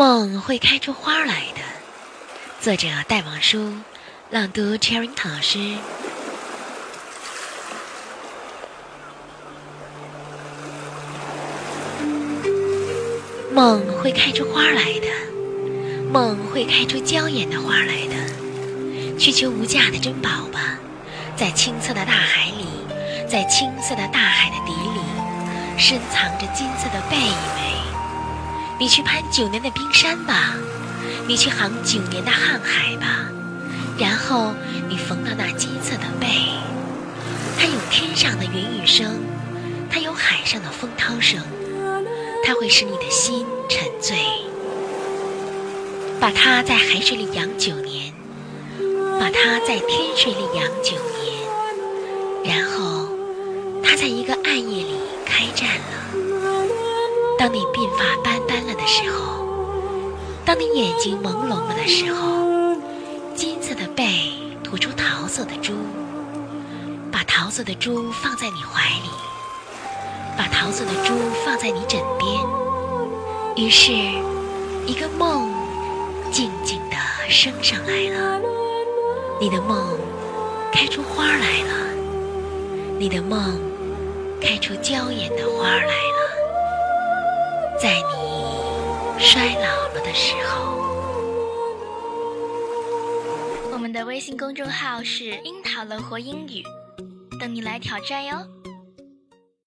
梦会开出花来的。作者：戴望舒，朗读：Cherry 老师。梦会开出花来的，梦会开出娇艳的花来的。去求无价的珍宝吧，在青色的大海里，在青色的大海的底里，深藏着金色的贝美。你去攀九年的冰山吧，你去航九年的瀚海吧，然后你缝到那金色的背。它有天上的云雨声，它有海上的风涛声。它会使你的心沉醉，把它在海水里养九年，把它在天水里养九年，然后它在一个暗夜里开战了。当你鬓发斑斑，当你眼睛朦胧了的时候，金色的背吐出桃色的珠，把桃色的珠放在你怀里。把桃色的珠放在你枕边，于是，一个梦静静地升上来了。你的梦开出花来了，你的梦开出娇艳的花来了。在你衰老时候，我们的微信公众号是“樱桃乐活英语”，等你来挑战哟。